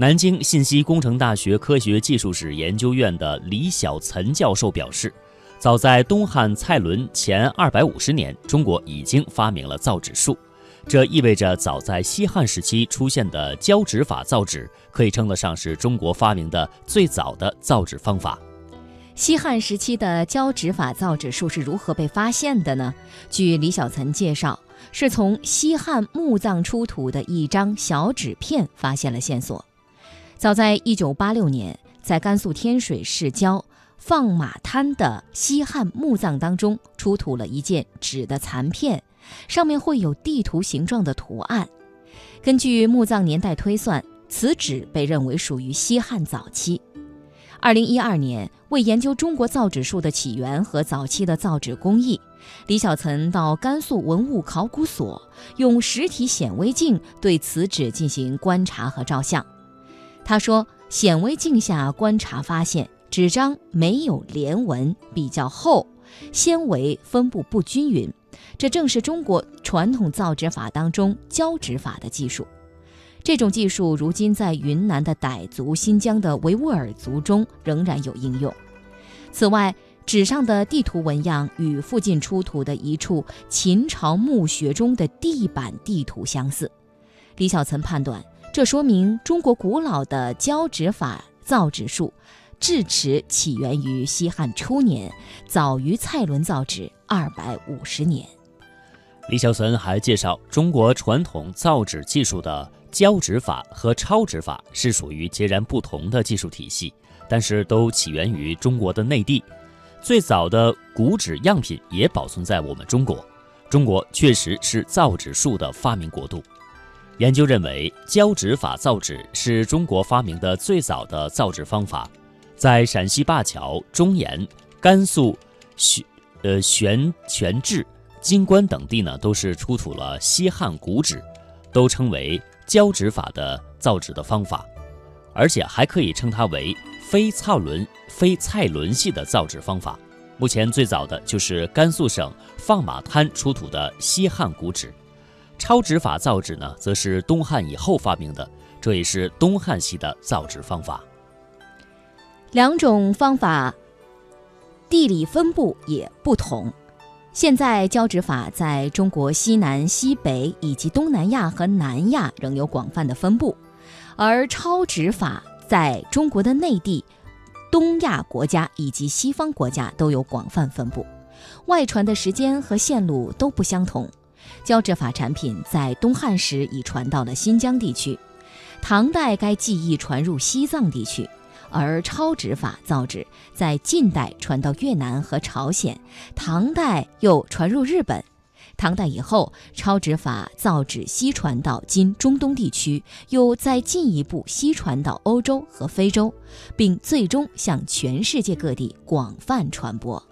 南京信息工程大学科学技术史研究院的李小岑教授表示，早在东汉蔡伦前二百五十年，中国已经发明了造纸术。这意味着，早在西汉时期出现的胶纸法造纸，可以称得上是中国发明的最早的造纸方法。西汉时期的胶纸法造纸术是如何被发现的呢？据李小岑介绍，是从西汉墓葬出土的一张小纸片发现了线索。早在1986年，在甘肃天水市郊放马滩的西汉墓葬当中，出土了一件纸的残片。上面绘有地图形状的图案。根据墓葬年代推算，此纸被认为属于西汉早期。二零一二年，为研究中国造纸术的起源和早期的造纸工艺，李小岑到甘肃文物考古所用实体显微镜对此纸进行观察和照相。他说，显微镜下观察发现，纸张没有连纹，比较厚，纤维分布不均匀。这正是中国传统造纸法当中胶纸法的技术。这种技术如今在云南的傣族、新疆的维吾尔族中仍然有应用。此外，纸上的地图纹样与附近出土的一处秦朝墓穴中的地板地图相似。李小岑判断，这说明中国古老的胶纸法造纸术。制尺起源于西汉初年，早于蔡伦造纸二百五十年。李小岑还介绍，中国传统造纸技术的胶纸法和抄纸法是属于截然不同的技术体系，但是都起源于中国的内地。最早的古纸样品也保存在我们中国。中国确实是造纸术的发明国度。研究认为，胶纸法造纸是中国发明的最早的造纸方法。在陕西灞桥、中岩、甘肃玄呃玄泉治、金关等地呢，都是出土了西汉古纸，都称为胶纸法的造纸的方法，而且还可以称它为非蔡伦非蔡伦系的造纸方法。目前最早的就是甘肃省放马滩出土的西汉古纸，抄纸法造纸呢，则是东汉以后发明的，这也是东汉系的造纸方法。两种方法地理分布也不同。现在胶纸法在中国西南、西北以及东南亚和南亚仍有广泛的分布，而抄纸法在中国的内地、东亚国家以及西方国家都有广泛分布，外传的时间和线路都不相同。胶纸法产品在东汉时已传到了新疆地区，唐代该技艺传入西藏地区。而抄纸法造纸在近代传到越南和朝鲜，唐代又传入日本，唐代以后抄纸法造纸西传到今中东地区，又再进一步西传到欧洲和非洲，并最终向全世界各地广泛传播。